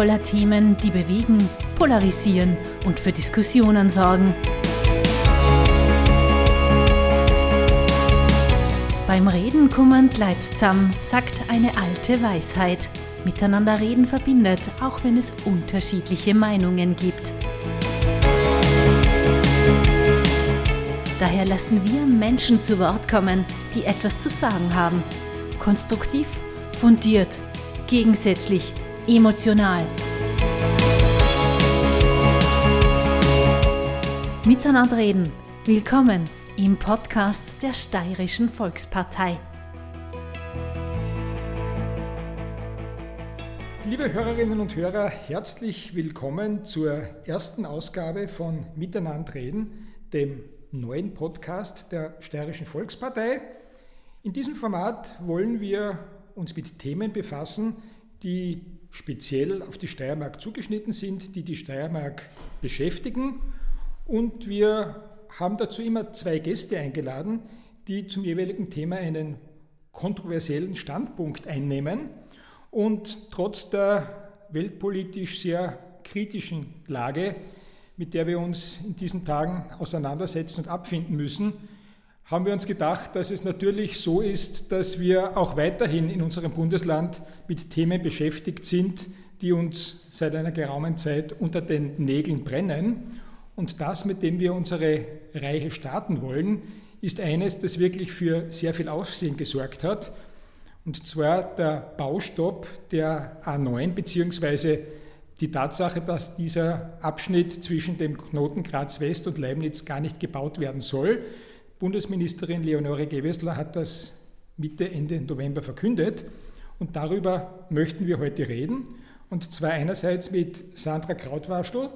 Voller Themen, die bewegen, polarisieren und für Diskussionen sorgen. Beim Reden kummernd leidsam, sagt eine alte Weisheit. Miteinander reden verbindet, auch wenn es unterschiedliche Meinungen gibt. Daher lassen wir Menschen zu Wort kommen, die etwas zu sagen haben. Konstruktiv, fundiert, gegensätzlich, emotional. Miteinander reden. Willkommen im Podcast der Steirischen Volkspartei. Liebe Hörerinnen und Hörer, herzlich willkommen zur ersten Ausgabe von Miteinander reden, dem neuen Podcast der Steirischen Volkspartei. In diesem Format wollen wir uns mit Themen befassen, die speziell auf die Steiermark zugeschnitten sind, die die Steiermark beschäftigen. Und wir haben dazu immer zwei Gäste eingeladen, die zum jeweiligen Thema einen kontroversiellen Standpunkt einnehmen und trotz der weltpolitisch sehr kritischen Lage, mit der wir uns in diesen Tagen auseinandersetzen und abfinden müssen, haben wir uns gedacht, dass es natürlich so ist, dass wir auch weiterhin in unserem Bundesland mit Themen beschäftigt sind, die uns seit einer geraumen Zeit unter den Nägeln brennen. Und das, mit dem wir unsere Reihe starten wollen, ist eines, das wirklich für sehr viel Aufsehen gesorgt hat. Und zwar der Baustopp der A9 beziehungsweise die Tatsache, dass dieser Abschnitt zwischen dem Knoten Graz West und Leibniz gar nicht gebaut werden soll. Bundesministerin Leonore Gewessler hat das Mitte, Ende November verkündet. Und darüber möchten wir heute reden. Und zwar einerseits mit Sandra Krautwaschel,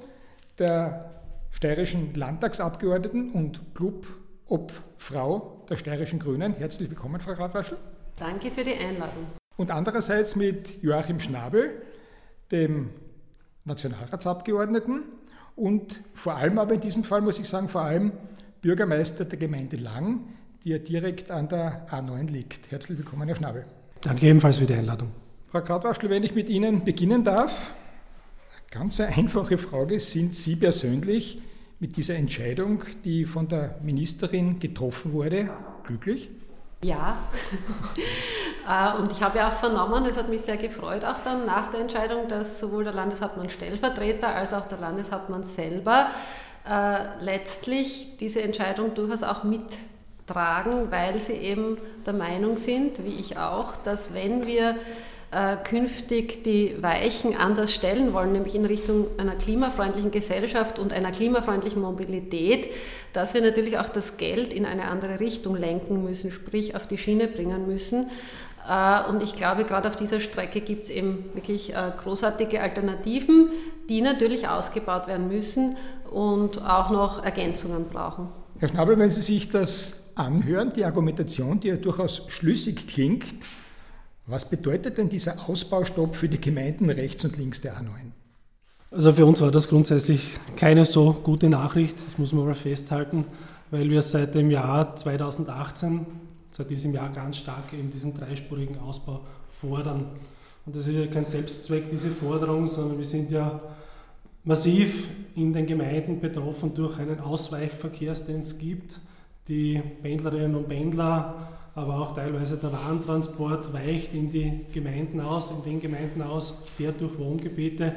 der steirischen Landtagsabgeordneten und Club-Obfrau der steirischen Grünen. Herzlich willkommen, Frau Krautwaschel. Danke für die Einladung. Und andererseits mit Joachim Schnabel, dem Nationalratsabgeordneten und vor allem aber in diesem Fall muss ich sagen, vor allem Bürgermeister der Gemeinde Lang, die ja direkt an der A9 liegt. Herzlich willkommen, Herr Schnabel. Danke ebenfalls für die Einladung. Frau Krautwaschel, wenn ich mit Ihnen beginnen darf, ganz eine einfache Frage. Sind Sie persönlich mit dieser Entscheidung, die von der Ministerin getroffen wurde, glücklich? Ja, äh, und ich habe ja auch vernommen, es hat mich sehr gefreut, auch dann nach der Entscheidung, dass sowohl der Landeshauptmann Stellvertreter als auch der Landeshauptmann selber äh, letztlich diese Entscheidung durchaus auch mittragen, weil sie eben der Meinung sind, wie ich auch, dass wenn wir äh, künftig die Weichen anders stellen wollen, nämlich in Richtung einer klimafreundlichen Gesellschaft und einer klimafreundlichen Mobilität, dass wir natürlich auch das Geld in eine andere Richtung lenken müssen, sprich auf die Schiene bringen müssen. Äh, und ich glaube, gerade auf dieser Strecke gibt es eben wirklich großartige Alternativen, die natürlich ausgebaut werden müssen und auch noch Ergänzungen brauchen. Herr Schnabel, wenn Sie sich das anhören, die Argumentation, die ja durchaus schlüssig klingt, was bedeutet denn dieser Ausbaustopp für die Gemeinden rechts und links der A9? Also für uns war das grundsätzlich keine so gute Nachricht, das muss man mal festhalten, weil wir seit dem Jahr 2018, seit diesem Jahr ganz stark eben diesen dreispurigen Ausbau fordern. Und das ist ja kein Selbstzweck, diese Forderung, sondern wir sind ja massiv in den Gemeinden betroffen durch einen Ausweichverkehr, den es gibt. Die Pendlerinnen und Pendler, aber auch teilweise der Warentransport weicht in die Gemeinden aus, in den Gemeinden aus, fährt durch Wohngebiete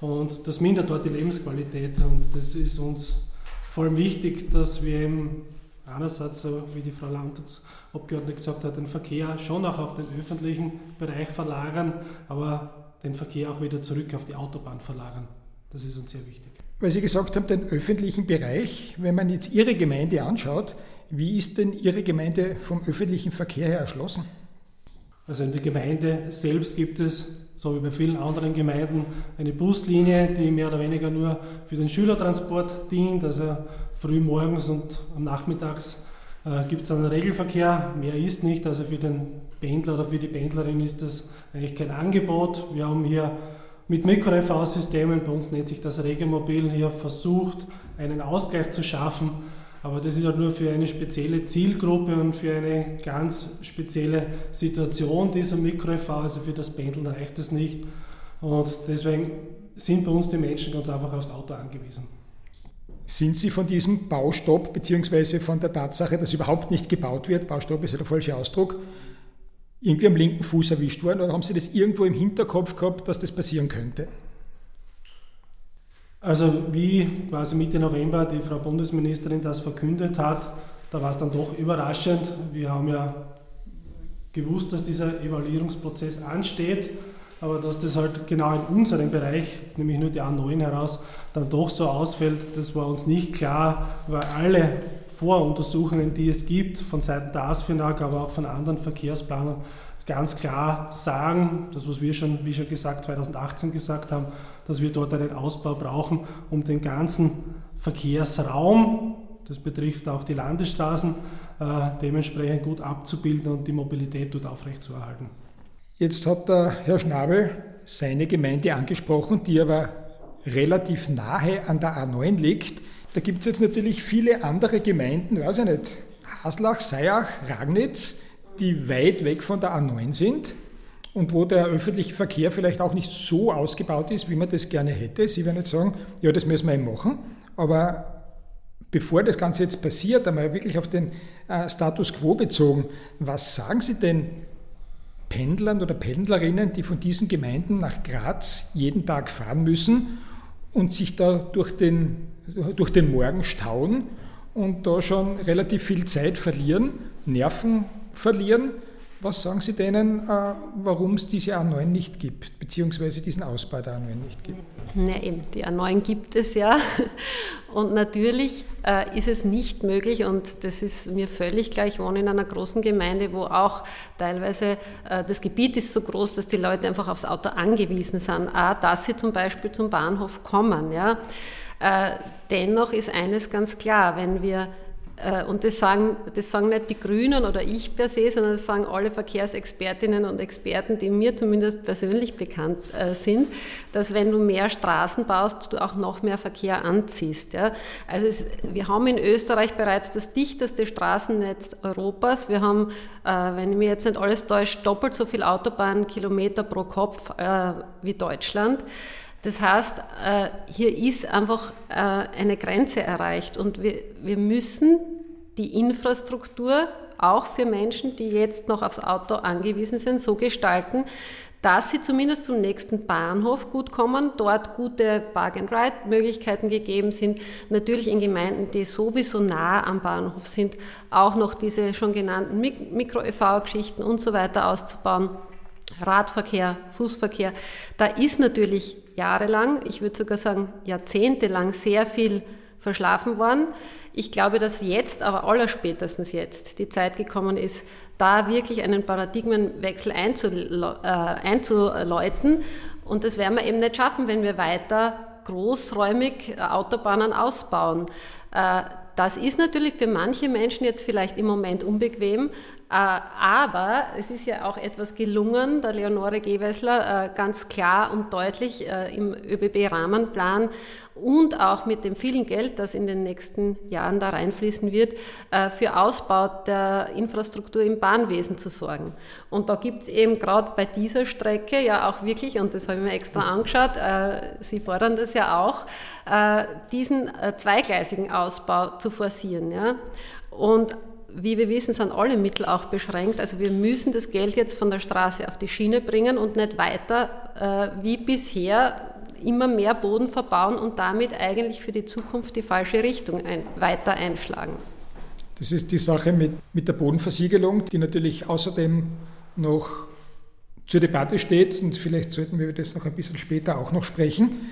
und das mindert dort die Lebensqualität. Und das ist uns vor allem wichtig, dass wir eben einerseits, so wie die Frau Landtagsabgeordnete gesagt hat, den Verkehr schon auch auf den öffentlichen Bereich verlagern, aber den Verkehr auch wieder zurück auf die Autobahn verlagern. Das ist uns sehr wichtig. Weil Sie gesagt haben, den öffentlichen Bereich, wenn man jetzt Ihre Gemeinde anschaut, wie ist denn Ihre Gemeinde vom öffentlichen Verkehr her erschlossen? Also in der Gemeinde selbst gibt es, so wie bei vielen anderen Gemeinden, eine Buslinie, die mehr oder weniger nur für den Schülertransport dient. Also früh morgens und am Nachmittags äh, gibt es einen Regelverkehr, mehr ist nicht. Also für den Pendler oder für die Pendlerin ist das eigentlich kein Angebot. Wir haben hier mit Mikro-EV-Systemen, bei uns nennt sich das Regelmobil, hier versucht, einen Ausgleich zu schaffen. Aber das ist halt nur für eine spezielle Zielgruppe und für eine ganz spezielle Situation dieser Mikro-EV, also für das Pendeln reicht es nicht. Und deswegen sind bei uns die Menschen ganz einfach aufs Auto angewiesen. Sind Sie von diesem Baustopp bzw. von der Tatsache, dass überhaupt nicht gebaut wird, Baustopp ist ja der falsche Ausdruck, irgendwie am linken Fuß erwischt worden oder haben Sie das irgendwo im Hinterkopf gehabt, dass das passieren könnte? Also wie quasi Mitte November die Frau Bundesministerin das verkündet hat, da war es dann doch überraschend. Wir haben ja gewusst, dass dieser Evaluierungsprozess ansteht, aber dass das halt genau in unserem Bereich, jetzt nehme ich nur die A9 heraus, dann doch so ausfällt, das war uns nicht klar, weil alle Voruntersuchungen, die es gibt, von Seiten der ASFINAG, aber auch von anderen Verkehrsplanern, ganz klar sagen, das was wir schon, wie schon gesagt, 2018 gesagt haben, dass wir dort einen Ausbau brauchen, um den ganzen Verkehrsraum, das betrifft auch die Landesstraßen, äh, dementsprechend gut abzubilden und die Mobilität dort aufrechtzuerhalten. Jetzt hat der Herr Schnabel seine Gemeinde angesprochen, die aber relativ nahe an der A9 liegt. Da gibt es jetzt natürlich viele andere Gemeinden, weiß ich nicht, Haslach, Seyach, Ragnitz, die weit weg von der A9 sind und wo der öffentliche Verkehr vielleicht auch nicht so ausgebaut ist, wie man das gerne hätte. Sie werden jetzt sagen, ja, das müssen wir eben machen, aber bevor das Ganze jetzt passiert, einmal wirklich auf den äh, Status quo bezogen, was sagen Sie denn Pendlern oder Pendlerinnen, die von diesen Gemeinden nach Graz jeden Tag fahren müssen und sich da durch den, durch den Morgen stauen und da schon relativ viel Zeit verlieren, Nerven verlieren. Was sagen Sie denen, äh, warum es diese A9 nicht gibt, beziehungsweise diesen Ausbau der A9 nicht gibt? Na eben, die A9 gibt es ja. Und natürlich äh, ist es nicht möglich, und das ist mir völlig klar, ich wohne in einer großen Gemeinde, wo auch teilweise äh, das Gebiet ist so groß, dass die Leute einfach aufs Auto angewiesen sind, dass sie zum Beispiel zum Bahnhof kommen. Dennoch ist eines ganz klar, wenn wir und das sagen, das sagen nicht die Grünen oder ich per se, sondern das sagen alle Verkehrsexpertinnen und Experten, die mir zumindest persönlich bekannt äh, sind, dass wenn du mehr Straßen baust, du auch noch mehr Verkehr anziehst. Ja. Also es, wir haben in Österreich bereits das dichteste Straßennetz Europas. Wir haben, äh, wenn mir jetzt nicht alles täuscht, doppelt so viel Autobahnkilometer pro Kopf wie Deutschland. Das heißt, äh, hier ist einfach äh, eine Grenze erreicht und wir, müssen die Infrastruktur auch für Menschen, die jetzt noch aufs Auto angewiesen sind, so gestalten, dass sie zumindest zum nächsten Bahnhof gut kommen, dort gute Park-and-Ride-Möglichkeiten gegeben sind. Natürlich in Gemeinden, die sowieso nah am Bahnhof sind, auch noch diese schon genannten Mikro-EV-Geschichten und so weiter auszubauen. Radverkehr, Fußverkehr. Da ist natürlich jahrelang, ich würde sogar sagen jahrzehntelang sehr viel verschlafen worden. Ich glaube, dass jetzt, aber allerspätestens jetzt, die Zeit gekommen ist, da wirklich einen Paradigmenwechsel äh, einzuläuten. Und das werden wir eben nicht schaffen, wenn wir weiter großräumig äh, Autobahnen ausbauen. Äh, das ist natürlich für manche Menschen jetzt vielleicht im Moment unbequem, aber es ist ja auch etwas gelungen, der Leonore Gewessler äh, ganz klar und deutlich äh, im ÖBB-Rahmenplan und auch mit dem vielen Geld, das in den nächsten Jahren da reinfließen wird, für Ausbau der Infrastruktur im Bahnwesen zu sorgen. Und da gibt es eben gerade bei dieser Strecke ja auch wirklich, und das habe ich mir extra angeschaut, Sie fordern das ja auch, diesen zweigleisigen Ausbau zu forcieren. Ja? Und wie wir wissen, sind alle Mittel auch beschränkt. Also wir müssen das Geld jetzt von der Straße auf die Schiene bringen und nicht weiter äh, wie bisher immer mehr Boden verbauen und damit eigentlich für die Zukunft die falsche Richtung ein, weiter einschlagen. Das ist die Sache mit, mit der Bodenversiegelung, die natürlich außerdem noch zur Debatte steht und vielleicht sollten wir das noch ein bisschen später auch noch sprechen.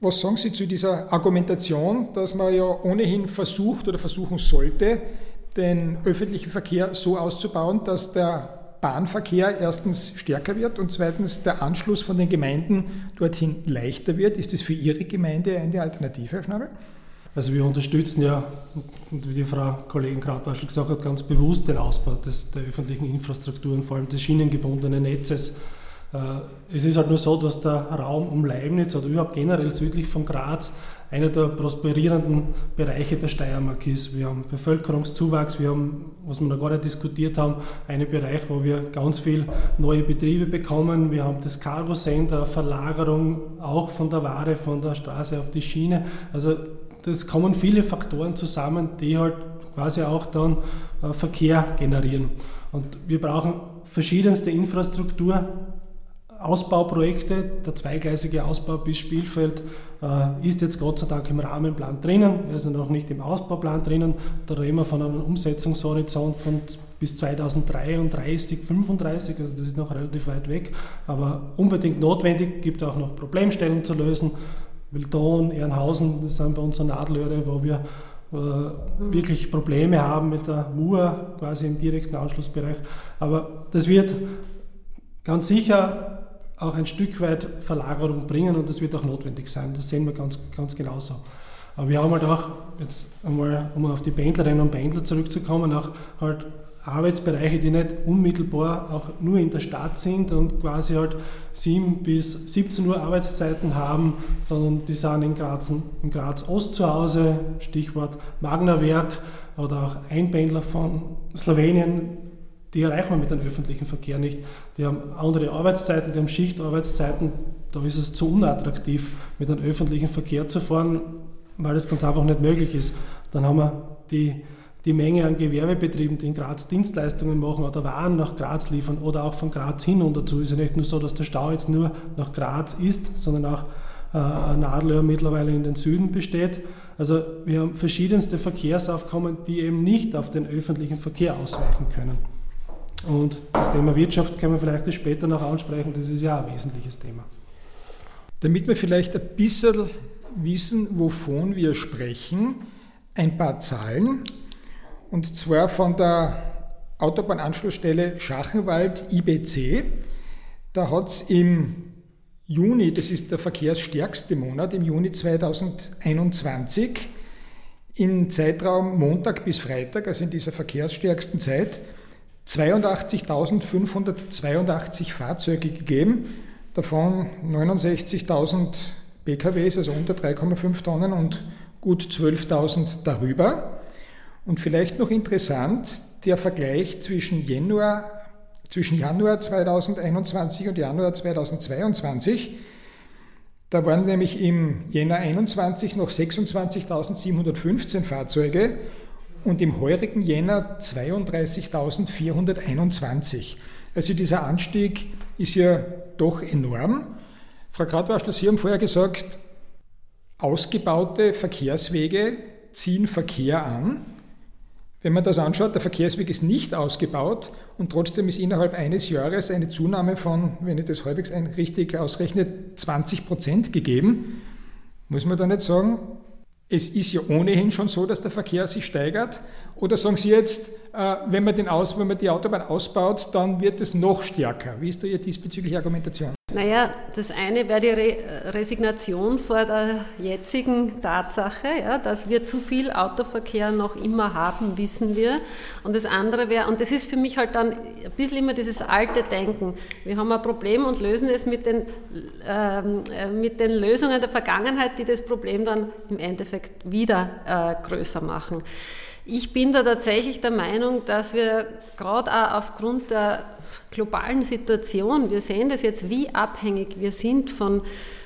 Was sagen Sie zu dieser Argumentation, dass man ja ohnehin versucht oder versuchen sollte, den öffentlichen Verkehr so auszubauen, dass der Bahnverkehr erstens stärker wird und zweitens der Anschluss von den Gemeinden dorthin leichter wird. Ist das für Ihre Gemeinde eine Alternative, Herr Schnabel? Also wir unterstützen ja, wie die Frau Kollegin Krautwaschel gesagt hat, ganz bewusst den Ausbau des, der öffentlichen Infrastruktur und vor allem des schienengebundenen Netzes. Äh, es ist halt nur so, dass der Raum um Leibniz oder überhaupt generell südlich von Graz einer der prosperierenden Bereiche der Steiermark ist. Wir haben Bevölkerungszuwachs, wir haben, was wir noch gar nicht diskutiert haben, einen Bereich, wo wir ganz viel neue Betriebe bekommen. Wir haben das Cargo Center, Verlagerung auch von der Ware von der Straße auf die Schiene. Also das kommen viele Faktoren zusammen, die halt quasi auch dann äh, Verkehr generieren. Und wir brauchen verschiedenste Infrastruktur, Ausbauprojekte. Der zweigleisige Ausbau bis Spielfeld äh, ist jetzt Gott sei Dank im Rahmenplan drinnen, also noch nicht im Ausbauplan drinnen. Da reden wir von einem Umsetzungshorizont von bis 2033, 35, also das ist noch relativ weit weg, aber unbedingt notwendig, gibt auch noch Problemstellen zu lösen. Wildon, Ehrenhausen, das sind bei uns so Nadelöhre, wo wir äh, wirklich Probleme haben mit der Mur quasi im direkten Anschlussbereich. Aber das wird ganz sicher auch ein Stück weit Verlagerung bringen und das wird auch notwendig sein. Das sehen wir ganz, ganz genauso. Aber wir haben halt auch, jetzt einmal, um auf die Pendlerinnen und Pendler zurückzukommen, auch halt Arbeitsbereiche, die nicht unmittelbar auch nur in der Stadt sind und quasi halt 7 bis 17 Uhr Arbeitszeiten haben, sondern die sind in Graz, in Graz Ost zu Hause, Stichwort Magnerwerk oder auch Einpendler von Slowenien, die erreichen wir mit dem öffentlichen Verkehr nicht. Die haben andere Arbeitszeiten, die haben Schichtarbeitszeiten, da ist es zu unattraktiv, mit dem öffentlichen Verkehr zu fahren, weil das ganz einfach nicht möglich ist. Dann haben wir die die Menge an Gewerbebetrieben, die in Graz Dienstleistungen machen oder Waren nach Graz liefern oder auch von Graz hin und dazu ist ja nicht nur so, dass der Stau jetzt nur nach Graz ist, sondern auch äh, Nadelöhr mittlerweile in den Süden besteht. Also wir haben verschiedenste Verkehrsaufkommen, die eben nicht auf den öffentlichen Verkehr ausweichen können. Und das Thema Wirtschaft können wir vielleicht später noch ansprechen, das ist ja ein wesentliches Thema. Damit wir vielleicht ein bisschen wissen, wovon wir sprechen, ein paar Zahlen und zwar von der Autobahnanschlussstelle Schachenwald IBC. Da hat es im Juni, das ist der verkehrsstärkste Monat, im Juni 2021, im Zeitraum Montag bis Freitag, also in dieser verkehrsstärksten Zeit, 82.582 Fahrzeuge gegeben, davon 69.000 PKWs, also unter 3,5 Tonnen und gut 12.000 darüber. Und vielleicht noch interessant, der Vergleich zwischen Januar, zwischen Januar 2021 und Januar 2022. Da waren nämlich im Jänner 21 noch 26.715 Fahrzeuge und im heurigen Jänner 32.421. Also dieser Anstieg ist ja doch enorm. Frau Gradwaschler, Sie haben vorher gesagt, ausgebaute Verkehrswege ziehen Verkehr an. Wenn man das anschaut, der Verkehrsweg ist nicht ausgebaut und trotzdem ist innerhalb eines Jahres eine Zunahme von, wenn ich das halbwegs richtig ausrechne, 20 Prozent gegeben. Muss man da nicht sagen, es ist ja ohnehin schon so, dass der Verkehr sich steigert? Oder sagen Sie jetzt, äh, wenn man, den Aus, wenn man die Autobahn ausbaut, dann wird es noch stärker? Wie ist da Ihre diesbezügliche Argumentation? Naja, das eine wäre die Re Resignation vor der jetzigen Tatsache, ja, dass wir zu viel Autoverkehr noch immer haben, wissen wir. Und das andere wäre, und das ist für mich halt dann ein bisschen immer dieses alte Denken. Wir haben ein Problem und lösen es mit den, ähm, äh, mit den Lösungen der Vergangenheit, die das Problem dann im Endeffekt wieder äh, größer machen. Ich bin da tatsächlich der Meinung, dass wir gerade auch aufgrund der globalen Situation, wir sehen das jetzt, wie abhängig wir sind von,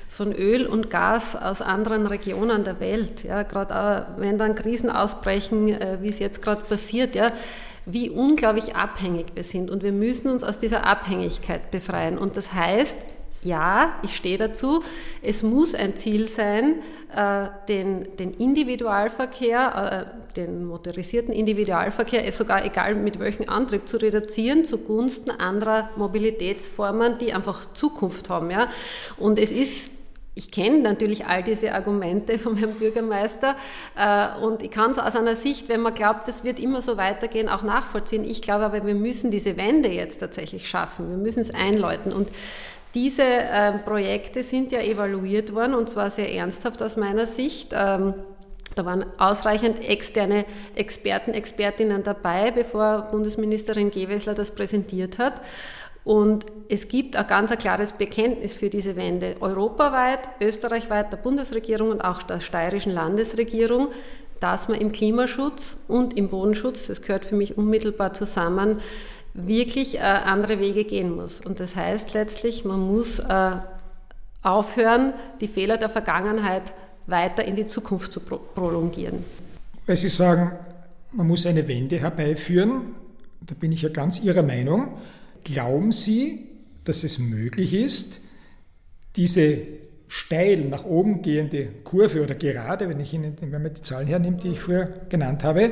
von Öl und Gas aus anderen Regionen der Welt. Ja, gerade auch, wenn dann Krisen ausbrechen, äh, wie es jetzt gerade passiert, ja, wie unglaublich abhängig wir sind. Und wir müssen uns aus dieser Abhängigkeit befreien. Und das heißt, ja, ich stehe dazu, es muss ein Ziel sein, äh, den, den Individualverkehr, äh, den motorisierten Individualverkehr, sogar egal mit welchem Antrieb, zu reduzieren zugunsten anderer Mobilitätsformen, die einfach Zukunft haben. Ja? Und es ist ich kenne natürlich all diese Argumente vom Herrn Bürgermeister äh, und ich kann es aus einer Sicht, wenn man glaubt, das wird immer so weitergehen, auch nachvollziehen. Ich glaube aber, wir müssen diese Wende jetzt tatsächlich schaffen. Wir müssen es einläuten. Und diese äh, Projekte sind ja evaluiert worden und zwar sehr ernsthaft aus meiner Sicht. Ähm, da waren ausreichend externe Experten, Expertinnen dabei, bevor Bundesministerin Gewessler das präsentiert hat. Und es gibt ein ganz ein klares Bekenntnis für diese Wende. Europaweit, österreichweit, der Bundesregierung und auch der steirischen Landesregierung, dass man im Klimaschutz und im Bodenschutz, das gehört für mich unmittelbar zusammen, wirklich äh, andere Wege gehen muss. Und das heißt letztlich, man muss äh, aufhören, die Fehler der Vergangenheit weiter in die Zukunft zu prolongieren. Weil Sie sagen, man muss eine Wende herbeiführen, da bin ich ja ganz Ihrer Meinung. Glauben Sie, dass es möglich ist, diese steil nach oben gehende Kurve oder gerade, wenn, ich Ihnen, wenn man die Zahlen hernimmt, die ich früher genannt habe,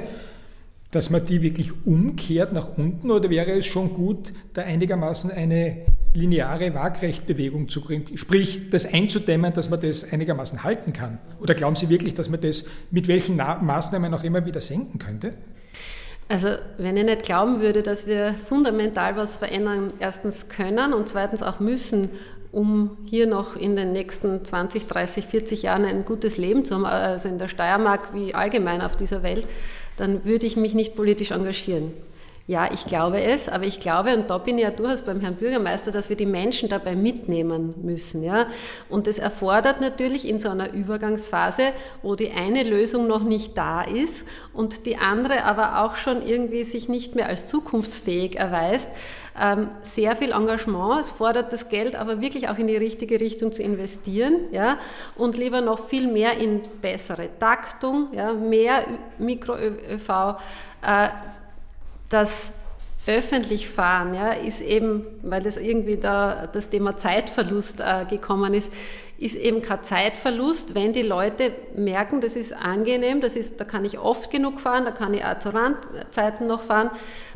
dass man die wirklich umkehrt nach unten oder wäre es schon gut, da einigermaßen eine lineare Waagrechtbewegung zu kriegen, sprich das einzudämmen, dass man das einigermaßen halten kann? Oder glauben Sie wirklich, dass man das mit welchen Maßnahmen auch immer wieder senken könnte? Also wenn ich nicht glauben würde, dass wir fundamental was verändern, erstens können und zweitens auch müssen, um hier noch in den nächsten 20, 30, 40 Jahren ein gutes Leben zu haben, also in der Steiermark wie allgemein auf dieser Welt, dann würde ich mich nicht politisch engagieren. Ja, ich glaube es, aber ich glaube, und da bin ich ja durchaus beim Herrn Bürgermeister, dass wir die Menschen dabei mitnehmen müssen. Ja? Und das erfordert natürlich in so einer Übergangsphase, wo die eine Lösung noch nicht da ist und die andere aber auch schon irgendwie sich nicht mehr als zukunftsfähig erweist, ähm, sehr viel Engagement. Es fordert das Geld aber wirklich auch in die richtige Richtung zu investieren ja? und lieber noch viel mehr in bessere Taktung, ja? mehr Mikro-ÖV. Äh, das öffentlich fahren, ja, ist eben, weil das irgendwie da das Thema Zeitverlust äh, gekommen ist, ist eben kein Zeitverlust, wenn die Leute merken, das ist angenehm, das ist, da kann ich oft genug fahren, da kann ich auch zu Randzeiten noch fahren,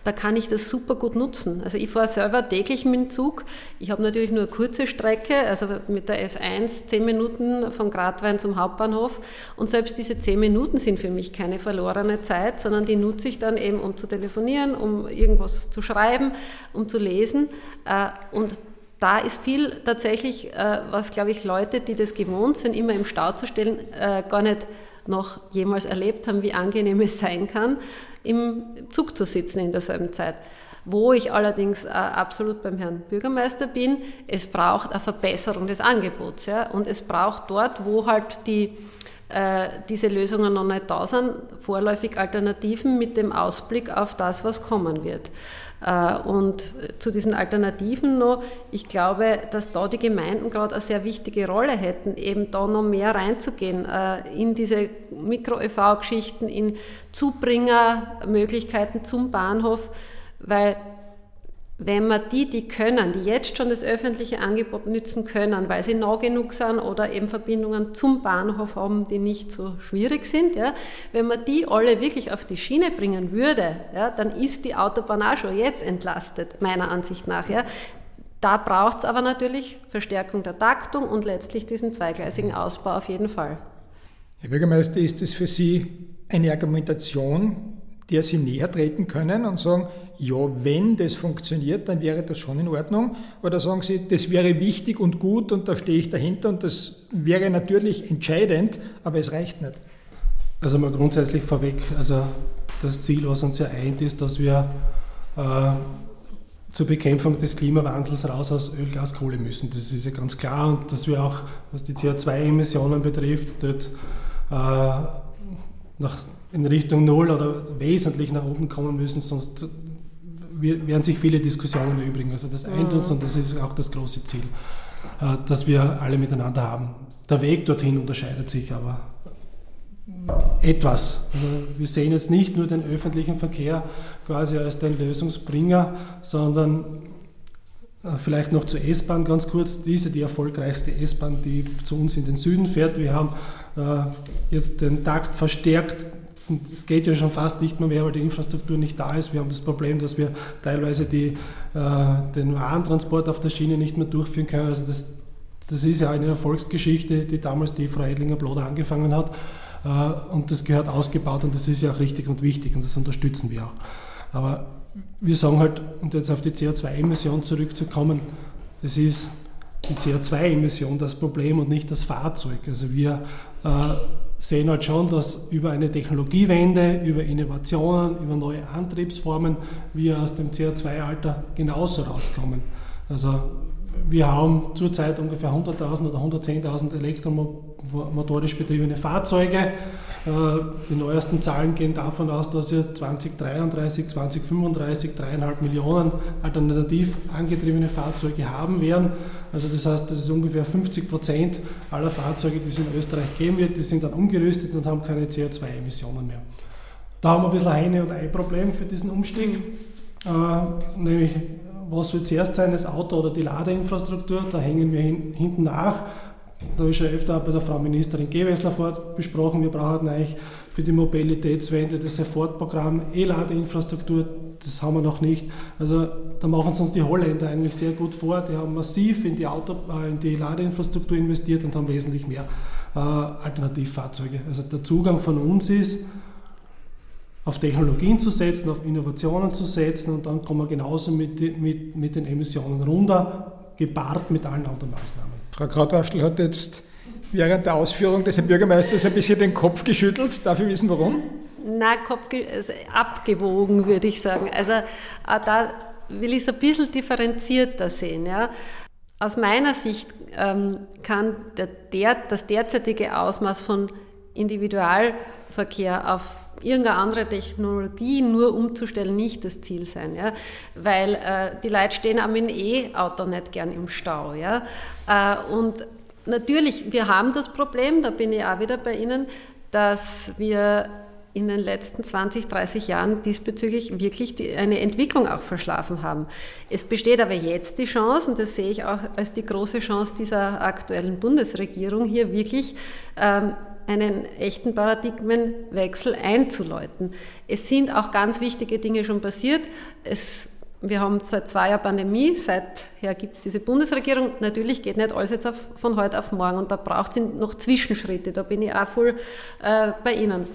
da kann ich das super gut nutzen. Also ich fahre selber täglich mit dem Zug. Ich habe natürlich nur eine kurze Strecke, also mit der S1 zehn Minuten von Gradwein zum Hauptbahnhof. Und selbst diese zehn Minuten sind für mich keine verlorene Zeit, sondern die nutze ich dann eben, um zu telefonieren, um irgendwas zu schreiben, um zu lesen. Äh, und da ist viel tatsächlich, äh, was glaube ich Leute, die das gewohnt sind, immer im Stau zu stellen, äh, gar nicht noch jemals erlebt haben, wie angenehm es sein kann, im Zug zu sitzen in derselben Zeit. Wo ich allerdings äh, absolut beim Herrn Bürgermeister bin, es braucht eine Verbesserung des Angebots. Ja? Und es braucht dort, wo halt die, äh, diese Lösungen noch nicht da sind, vorläufig Alternativen mit dem Ausblick auf das, was kommen wird. Äh, und zu diesen Alternativen noch, ich glaube, dass da die Gemeinden gerade eine sehr wichtige Rolle hätten, eben da noch mehr reinzugehen äh, in diese Mikro-ÖV-Geschichten, in Zubringermöglichkeiten zum Bahnhof, weil wenn man die, die können, die jetzt schon das öffentliche Angebot nützen können, weil sie nah genug sind oder eben Verbindungen zum Bahnhof haben, die nicht so schwierig sind, ja, wenn man die alle wirklich auf die Schiene bringen würde, ja, dann ist die Autobahn auch schon jetzt entlastet, meiner Ansicht nach. Ja. Da braucht es aber natürlich Verstärkung der Taktung und letztlich diesen zweigleisigen Ausbau auf jeden Fall. Herr Bürgermeister, ist es für Sie eine Argumentation, der Sie näher treten können und sagen, ja, wenn das funktioniert, dann wäre das schon in Ordnung? Oder sagen Sie, das wäre wichtig und gut und da stehe ich dahinter und das wäre natürlich entscheidend, aber es reicht nicht? Also mal grundsätzlich vorweg, also das Ziel, was uns ja eint, ist, dass wir äh, zur Bekämpfung des Klimawandels raus aus Öl, Gas, Kohle müssen. Das ist ja ganz klar und dass wir auch, was die CO2-Emissionen betrifft, dort äh, nach, in Richtung Null oder wesentlich nach oben kommen müssen, sonst werden sich viele Diskussionen erübrigen. Also das eint uns und das ist auch das große Ziel, äh, das wir alle miteinander haben. Der Weg dorthin unterscheidet sich aber etwas. Also wir sehen jetzt nicht nur den öffentlichen Verkehr quasi als den Lösungsbringer, sondern äh, vielleicht noch zur S-Bahn ganz kurz. Diese die erfolgreichste S-Bahn, die zu uns in den Süden fährt. Wir haben äh, jetzt den Takt verstärkt es geht ja schon fast nicht mehr, mehr, weil die Infrastruktur nicht da ist. Wir haben das Problem, dass wir teilweise die, äh, den Warentransport auf der Schiene nicht mehr durchführen können. Also das, das ist ja eine Erfolgsgeschichte, die damals die Frau Edlinger-Bloder angefangen hat. Äh, und das gehört ausgebaut und das ist ja auch richtig und wichtig und das unterstützen wir auch. Aber wir sagen halt, um jetzt auf die CO2-Emission zurückzukommen, es ist die CO2-Emission das Problem und nicht das Fahrzeug. Also wir äh, sehen halt schon, dass über eine Technologiewende, über Innovationen, über neue Antriebsformen wir aus dem CO2-Alter genauso rauskommen. Also wir haben zurzeit ungefähr 100.000 oder 110.000 elektromotorisch betriebene Fahrzeuge. Äh, die neuesten Zahlen gehen davon aus, dass wir 2033, 2035 3,5 Millionen alternativ angetriebene Fahrzeuge haben werden. Also das heißt, das ist ungefähr 50 Prozent aller Fahrzeuge, die es in Österreich geben wird, die sind dann umgerüstet und haben keine CO2-Emissionen mehr. Da haben wir ein bisschen ein und ein Problem für diesen Umstieg, äh, nämlich was soll zuerst sein, das Auto oder die Ladeinfrastruktur? Da hängen wir hin, hinten nach. Da habe ich schon öfter bei der Frau Ministerin Gewessler besprochen, wir brauchen eigentlich für die Mobilitätswende das Sofortprogramm E-Ladeinfrastruktur, das haben wir noch nicht. Also da machen es uns die Holländer eigentlich sehr gut vor. Die haben massiv in die, Auto, äh, in die Ladeinfrastruktur investiert und haben wesentlich mehr äh, Alternativfahrzeuge. Also der Zugang von uns ist, auf Technologien zu setzen, auf Innovationen zu setzen und dann kommen wir genauso mit, mit, mit den Emissionen runter, gepaart mit allen anderen Maßnahmen. Frau Krautwaschel hat jetzt während der Ausführung des Herrn Bürgermeisters ein bisschen den Kopf geschüttelt. Darf ich wissen, warum? Na, Kopf also abgewogen, würde ich sagen. Also äh, da will ich es ein bisschen differenzierter sehen. Ja. Aus meiner Sicht ähm, kann der, der, das derzeitige Ausmaß von Individualverkehr auf irgendeine andere Technologie nur umzustellen nicht das Ziel sein, ja? weil äh, die Leute stehen am E-Auto nicht gern im Stau. Ja? Äh, und natürlich, wir haben das Problem, da bin ich auch wieder bei Ihnen, dass wir in den letzten 20, 30 Jahren diesbezüglich wirklich die, eine Entwicklung auch verschlafen haben. Es besteht aber jetzt die Chance, und das sehe ich auch als die große Chance dieser aktuellen Bundesregierung, hier wirklich ähm, einen echten Paradigmenwechsel einzuläuten. Es sind auch ganz wichtige Dinge schon passiert. Es, wir haben seit zwei Jahren Pandemie, seither gibt es diese Bundesregierung. Natürlich geht nicht alles jetzt auf, von heute auf morgen und da braucht es noch Zwischenschritte. Da bin ich auch voll äh, bei Ihnen.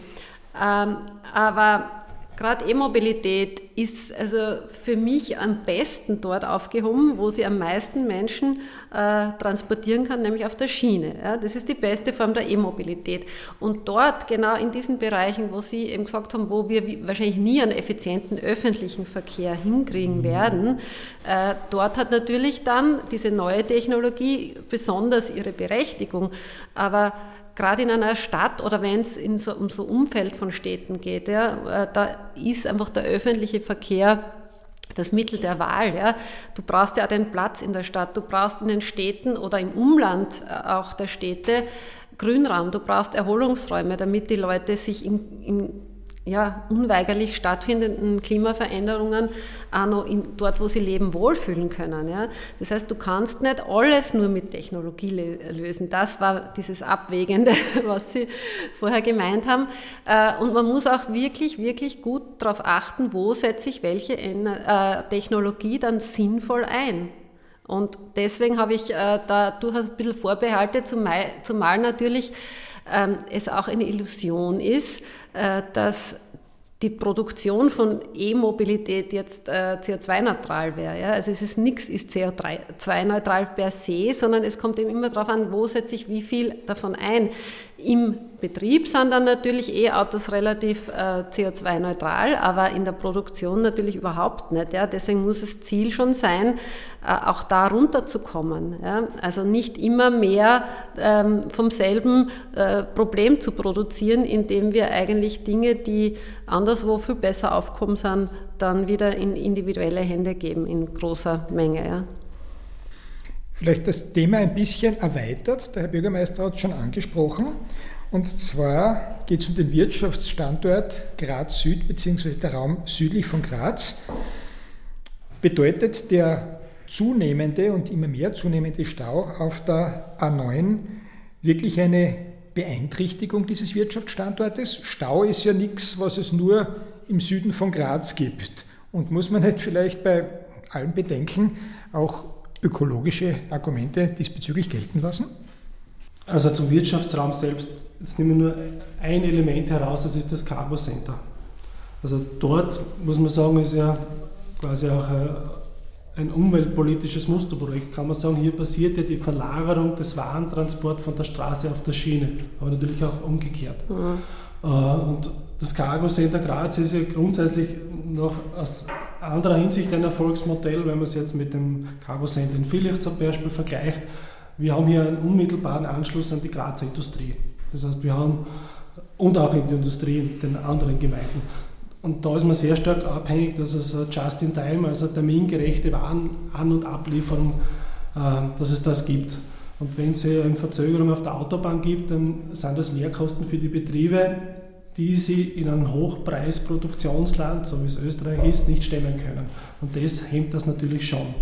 Ähm, aber Gerade E-Mobilität ist also für mich am besten dort aufgehoben, wo sie am meisten Menschen äh, transportieren kann, nämlich auf der Schiene. Ja, das ist die beste Form der E-Mobilität. Und dort, genau in diesen Bereichen, wo Sie eben gesagt haben, wo wir wahrscheinlich nie einen effizienten öffentlichen Verkehr hinkriegen werden, äh, dort hat natürlich dann diese neue Technologie besonders ihre Berechtigung. Aber gerade in einer Stadt oder wenn es so, um so Umfeld von Städten geht, ja, äh, da ist einfach der öffentliche Verkehr das Mittel der Wahl. Ja. Du brauchst ja den Platz in der Stadt, du brauchst in den Städten oder im Umland äh, auch der Städte Grünraum, du brauchst Erholungsräume, damit die Leute sich in, in ja, unweigerlich stattfindenden Klimaveränderungen auch noch in, dort, wo sie leben, wohlfühlen können. Ja. Das heißt, du kannst nicht alles nur mit Technologie lösen. Das war dieses Abwägende, was Sie vorher gemeint haben. Äh, und man muss auch wirklich, wirklich gut darauf achten, wo setze ich welche äh, Technologie dann sinnvoll ein. Und deswegen habe ich äh, da durchaus ein bisschen Vorbehalte, zumal natürlich es auch eine Illusion ist, äh, dass die Produktion von E-Mobilität jetzt äh, CO2-neutral wäre. Ja? Also es ist nichts ist CO2-neutral per se, sondern es kommt eben immer darauf an, wo setze ich wie viel davon ein. Im Betrieb sind dann natürlich E-Autos relativ äh, CO2-neutral, aber in der Produktion natürlich überhaupt nicht. Ja? Deswegen muss das Ziel schon sein, äh, auch da runterzukommen. Ja? Also nicht immer mehr ähm, vom selben äh, Problem zu produzieren, indem wir eigentlich Dinge, die anderswo viel besser aufkommen sind, dann wieder in individuelle Hände geben in großer Menge. Ja? Vielleicht das Thema ein bisschen erweitert. Der Herr Bürgermeister hat es schon angesprochen. Und zwar geht es um den Wirtschaftsstandort Graz Süd bzw. der Raum südlich von Graz. Bedeutet der zunehmende und immer mehr zunehmende Stau auf der A9 wirklich eine Beeinträchtigung dieses Wirtschaftsstandortes? Stau ist ja nichts, was es nur im Süden von Graz gibt. Und muss man nicht vielleicht bei allem Bedenken auch ökologische Argumente diesbezüglich gelten lassen? Also zum Wirtschaftsraum selbst, jetzt nehmen wir nur ein Element heraus, das ist das Cargo Center. Also dort muss man sagen, ist ja quasi auch ein umweltpolitisches Musterprojekt, kann man sagen, hier passiert ja die Verlagerung des Warentransports von der Straße auf der Schiene, aber natürlich auch umgekehrt. Mhm. Äh, und das Cargo Center Graz ist ja grundsätzlich noch aus anderer Hinsicht ein Erfolgsmodell, wenn man es jetzt mit dem Cargo Center in Villach zum Beispiel vergleicht. Wir haben hier einen unmittelbaren Anschluss an die Grazer Industrie. Das heißt, wir haben, und auch in die Industrie in den anderen Gemeinden. Und da ist man sehr stark abhängig, dass es just in time, also termingerechte Waren An- und Ablieferung, äh, dass es das gibt. Und wenn es eine Verzögerung auf der Autobahn gibt, dann sind das Mehrkosten für die Betriebe, die sie in einem Hochpreisproduktionsland, so wie es Österreich ist, nicht stemmen können. Und das hemmt das natürlich schon.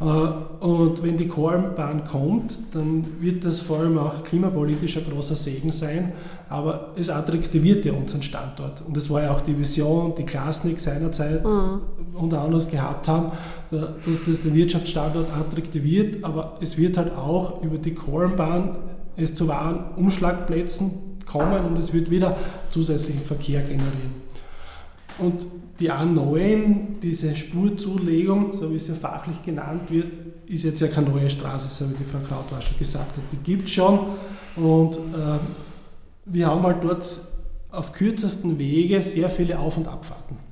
Äh, und wenn die Kornbahn kommt, dann wird das vor allem auch klimapolitisch ein großer Segen sein, aber es attraktiviert ja unseren Standort. Und das war ja auch die Vision, die Klasnik seinerzeit mhm. unter anderem gehabt haben, dass das den Wirtschaftsstandort attraktiviert, aber es wird halt auch über die Kornbahn es zu wahren Umschlagplätzen kommen und es wird wieder zusätzlichen Verkehr generieren. Und die A9, diese Spurzulegung, so wie es ja fachlich genannt wird, ist jetzt ja keine neue Straße, so wie die Frau Krautwaschel gesagt hat. Die gibt es schon und äh, wir haben halt dort auf kürzesten Wege sehr viele Auf- und Abfahrten.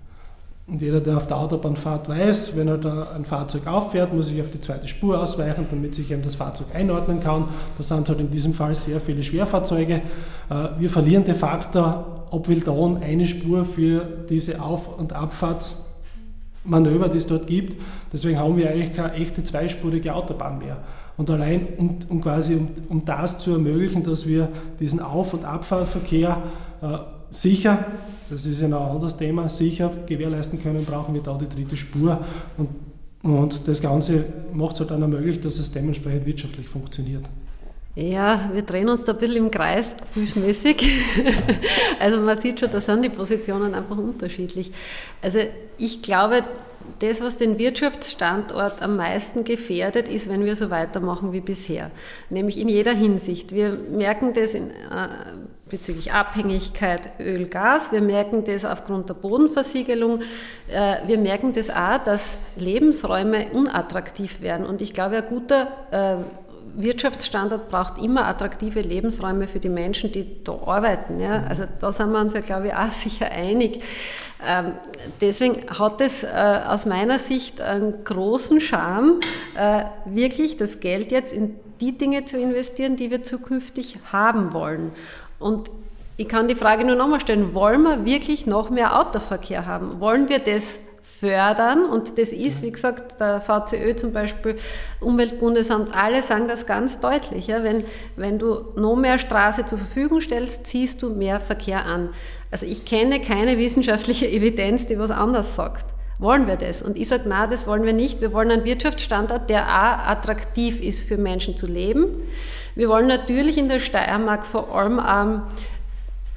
Und jeder, der auf der Autobahn fährt, weiß, wenn er da ein Fahrzeug auffährt, muss ich auf die zweite Spur ausweichen, damit sich eben das Fahrzeug einordnen kann. Da sind halt in diesem Fall sehr viele Schwerfahrzeuge. Äh, wir verlieren de facto ob Wildon eine Spur für diese Auf- und Abfahrtsmanöver, die es dort gibt. Deswegen haben wir eigentlich keine echte zweispurige Autobahn mehr. Und allein um, um quasi um, um das zu ermöglichen, dass wir diesen Auf- und Abfahrtverkehr äh, sicher, das ist ein anderes Thema, sicher gewährleisten können, brauchen wir da die dritte Spur. Und, und das Ganze macht es halt dann ermöglicht, dass es dementsprechend wirtschaftlich funktioniert. Ja, wir drehen uns da ein bisschen im Kreis, gefühlsmäßig. also man sieht schon, da sind die Positionen einfach unterschiedlich. Also ich glaube, das, was den Wirtschaftsstandort am meisten gefährdet, ist, wenn wir so weitermachen wie bisher. Nämlich in jeder Hinsicht. Wir merken das in, äh, bezüglich Abhängigkeit Öl, Gas. Wir merken das aufgrund der Bodenversiegelung. Äh, wir merken das auch, dass Lebensräume unattraktiv werden. Und ich glaube, ein guter äh, Wirtschaftsstandort braucht immer attraktive Lebensräume für die Menschen, die da arbeiten. Ja? Also da sind wir uns ja, glaube ich, auch sicher einig. Ähm, deswegen hat es äh, aus meiner Sicht einen großen Charme, äh, wirklich das Geld jetzt in die Dinge zu investieren, die wir zukünftig haben wollen. Und ich kann die Frage nur nochmal stellen, wollen wir wirklich noch mehr Autoverkehr haben? Wollen wir das fördern. Und das ist, wie gesagt, der VCÖ zum Beispiel, Umweltbundesamt, alle sagen das ganz deutlich. Ja? Wenn, wenn du noch mehr Straße zur Verfügung stellst, ziehst du mehr Verkehr an. Also ich kenne keine wissenschaftliche Evidenz, die was anders sagt. Wollen wir das? Und ich sage, na, das wollen wir nicht. Wir wollen einen Wirtschaftsstandort, der auch attraktiv ist für Menschen zu leben. Wir wollen natürlich in der Steiermark vor allem ähm,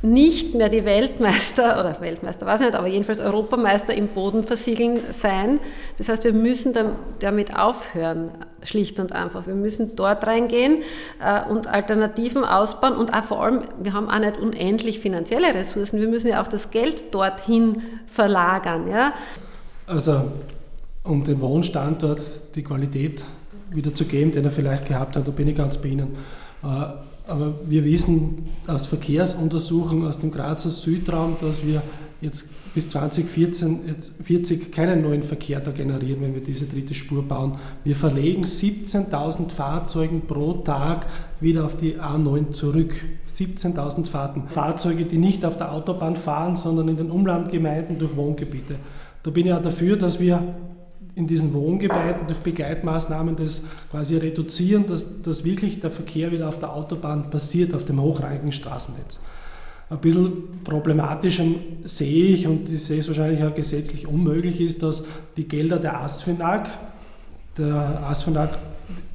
nicht mehr die Weltmeister oder Weltmeister, weiß ich nicht, aber jedenfalls Europameister im Bodenversiegeln sein. Das heißt, wir müssen damit aufhören, schlicht und einfach. Wir müssen dort reingehen äh, und Alternativen ausbauen und auch vor allem, wir haben auch nicht unendlich finanzielle Ressourcen, wir müssen ja auch das Geld dorthin verlagern. Ja? Also, um den Wohnstandort die Qualität wieder zu geben, den er vielleicht gehabt hat, da bin ich ganz bei Ihnen. Äh, aber wir wissen aus Verkehrsuntersuchungen aus dem Grazer Südraum, dass wir jetzt bis 2040 jetzt 40 keinen neuen Verkehr da generieren, wenn wir diese dritte Spur bauen. Wir verlegen 17.000 Fahrzeuge pro Tag wieder auf die A9 zurück. 17.000 Fahrten. Fahrzeuge, die nicht auf der Autobahn fahren, sondern in den Umlandgemeinden durch Wohngebiete. Da bin ich auch dafür, dass wir in diesen Wohngebäuden durch Begleitmaßnahmen das quasi reduzieren, dass, dass wirklich der Verkehr wieder auf der Autobahn passiert, auf dem hochrangigen Straßennetz. Ein bisschen problematisch sehe ich, und ich sehe es wahrscheinlich auch gesetzlich unmöglich, ist, dass die Gelder der ASFINAG, der ASFINAG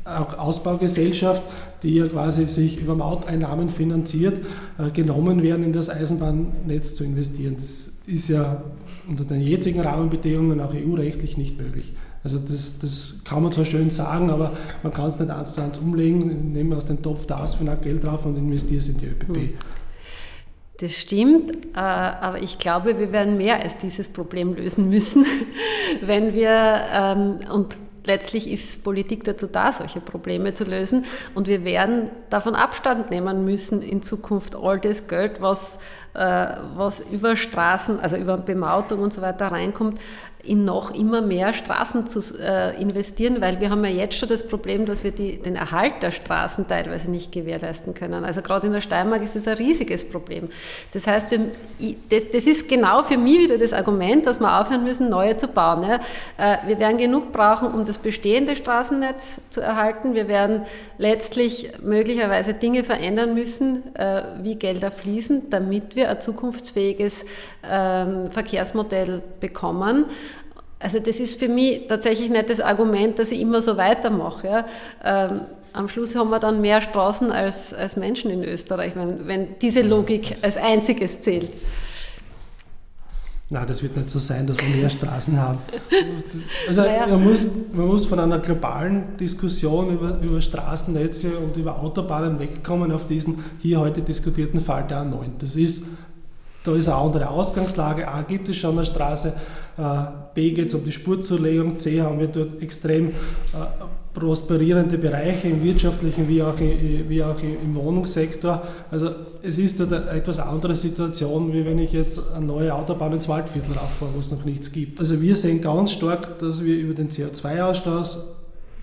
Ausbaugesellschaft, die ja quasi sich über Mauteinnahmen finanziert, äh, genommen werden, in das Eisenbahnnetz zu investieren. Das ist ja unter den jetzigen Rahmenbedingungen auch EU-rechtlich nicht möglich. Also das, das kann man zwar schön sagen, aber man kann es nicht eins zu eins umlegen, nehme aus dem Topf das von Geld drauf und investiere es in die ÖPP. Hm. Das stimmt, äh, aber ich glaube, wir werden mehr als dieses Problem lösen müssen, wenn wir, ähm, und letztlich ist Politik dazu da, solche Probleme zu lösen. Und wir werden davon Abstand nehmen müssen, in Zukunft all das Geld, was, äh, was über Straßen, also über Bemautung und so weiter reinkommt, in noch immer mehr Straßen zu äh, investieren, weil wir haben ja jetzt schon das Problem, dass wir die, den Erhalt der Straßen teilweise nicht gewährleisten können. Also gerade in der Steiermark ist es ein riesiges Problem. Das heißt, wir, das, das, ist genau für mich wieder das Argument, dass wir aufhören müssen, neue zu bauen. Ja. Äh, wir werden genug brauchen, um das bestehende Straßennetz zu erhalten. Wir werden letztlich möglicherweise Dinge verändern müssen, äh, wie Gelder fließen, damit wir ein zukunftsfähiges ähm, Verkehrsmodell bekommen. Also das ist für mich tatsächlich nicht das Argument, dass ich immer so weitermache. Ja. Ähm, am Schluss haben wir dann mehr Straßen als, als Menschen in Österreich, wenn, wenn diese Logik als einziges zählt. Nein, das wird nicht so sein, dass wir mehr Straßen haben. Also naja. man, muss, man muss von einer globalen Diskussion über, über Straßennetze und über Autobahnen wegkommen auf diesen hier heute diskutierten Fall der A9. Das ist da ist eine andere Ausgangslage. A gibt es schon eine Straße, äh, B geht es um die Spurzulagung, C haben wir dort extrem äh, prosperierende Bereiche im wirtschaftlichen wie auch, wie auch im Wohnungssektor. Also es ist dort eine etwas andere Situation, wie wenn ich jetzt eine neue Autobahn ins Waldviertel rauffahre, wo es noch nichts gibt. Also wir sehen ganz stark, dass wir über den CO2-Ausstoß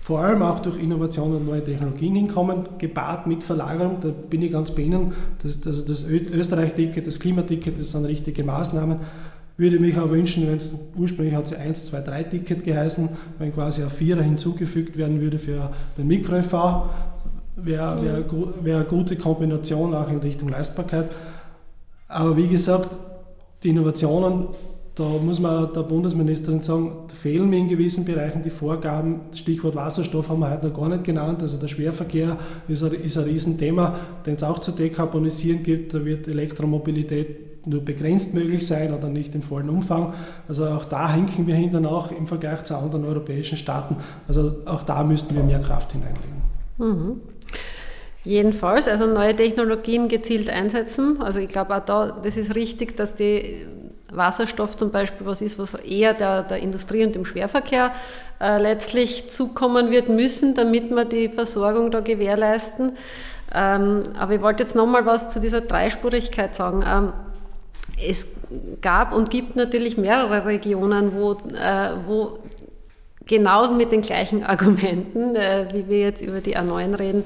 vor allem auch durch Innovation und neue Technologien hinkommen, gepaart mit Verlagerung. Da bin ich ganz bei Ihnen. Das, also das Österreich-Ticket, das Klimaticket, das sind richtige Maßnahmen. Würde mich auch wünschen, wenn es ursprünglich hat sie 1, 2, 3 Ticket geheißen, wenn quasi ein Vierer hinzugefügt werden würde für den Mikro-EV, wäre wär, wär eine gute Kombination auch in Richtung Leistbarkeit. Aber wie gesagt, die Innovationen da muss man der Bundesministerin sagen, fehlen mir in gewissen Bereichen die Vorgaben. Stichwort Wasserstoff haben wir heute noch gar nicht genannt. Also der Schwerverkehr ist ein, ist ein Riesenthema, den es auch zu dekarbonisieren gibt. Da wird Elektromobilität nur begrenzt möglich sein oder nicht im vollen Umfang. Also auch da hinken wir hinten auch im Vergleich zu anderen europäischen Staaten. Also auch da müssten wir mehr Kraft hineinlegen. Mhm. Jedenfalls, also neue Technologien gezielt einsetzen. Also ich glaube auch da, das ist richtig, dass die Wasserstoff zum Beispiel was ist, was eher der, der Industrie und dem Schwerverkehr äh, letztlich zukommen wird müssen, damit wir die Versorgung da gewährleisten. Ähm, aber ich wollte jetzt nochmal was zu dieser Dreispurigkeit sagen. Ähm, es gab und gibt natürlich mehrere Regionen, wo, äh, wo genau mit den gleichen Argumenten, äh, wie wir jetzt über die A9 reden,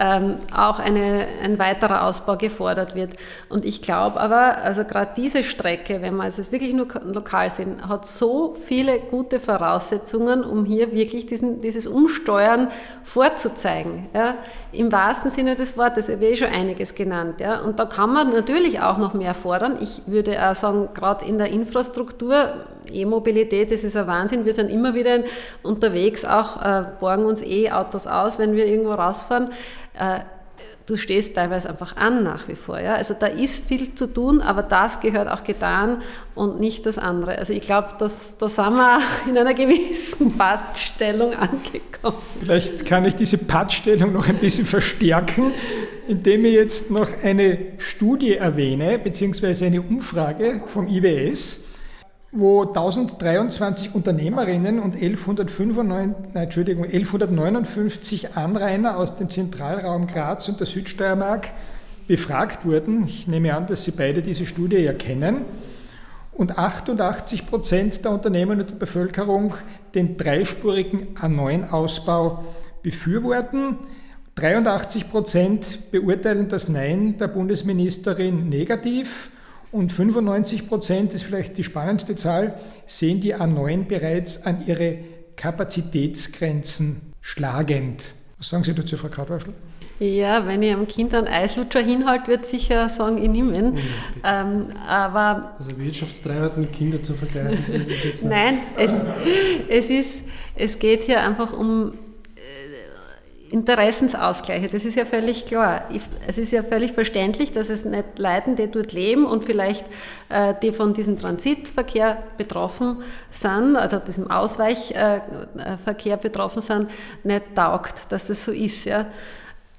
ähm, auch eine, ein weiterer Ausbau gefordert wird. Und ich glaube aber, also gerade diese Strecke, wenn wir es wirklich nur lokal sehen, hat so viele gute Voraussetzungen, um hier wirklich diesen, dieses Umsteuern vorzuzeigen. Ja. Im wahrsten Sinne des Wortes, ich habe eh schon einiges genannt. Ja. Und da kann man natürlich auch noch mehr fordern. Ich würde auch sagen, gerade in der Infrastruktur, E-Mobilität, das ist ein Wahnsinn. Wir sind immer wieder unterwegs, auch äh, borgen uns E-Autos aus, wenn wir irgendwo rausfahren. Äh, du stehst teilweise einfach an nach wie vor. Ja? Also da ist viel zu tun, aber das gehört auch getan und nicht das andere. Also ich glaube, da sind wir in einer gewissen Pattstellung angekommen. Vielleicht kann ich diese Pattstellung noch ein bisschen verstärken, indem ich jetzt noch eine Studie erwähne, beziehungsweise eine Umfrage vom IWS wo 1023 Unternehmerinnen und 1195, nein, Entschuldigung, 1159 Anrainer aus dem Zentralraum Graz und der Südsteiermark befragt wurden. Ich nehme an, dass Sie beide diese Studie ja kennen. Und 88 Prozent der Unternehmen und der Bevölkerung den dreispurigen A9-Ausbau befürworten. 83 Prozent beurteilen das Nein der Bundesministerin negativ und 95 Prozent, ist vielleicht die spannendste Zahl, sehen die A9 bereits an ihre Kapazitätsgrenzen schlagend. Was sagen Sie dazu, Frau Krautwaschel? Ja, wenn ich einem Kind einen Eislutscher hinhalte, wird sicher sagen, ich nehme ihn. Ähm, aber also Wirtschaftstreiber mit Kindern zu vergleichen, das ist jetzt Nein, es, es, ist, es geht hier einfach um Interessensausgleiche, das ist ja völlig klar. Es ist ja völlig verständlich, dass es nicht Leuten, die dort leben und vielleicht äh, die von diesem Transitverkehr betroffen sind, also diesem Ausweichverkehr betroffen sind, nicht taugt, dass das so ist. Ja.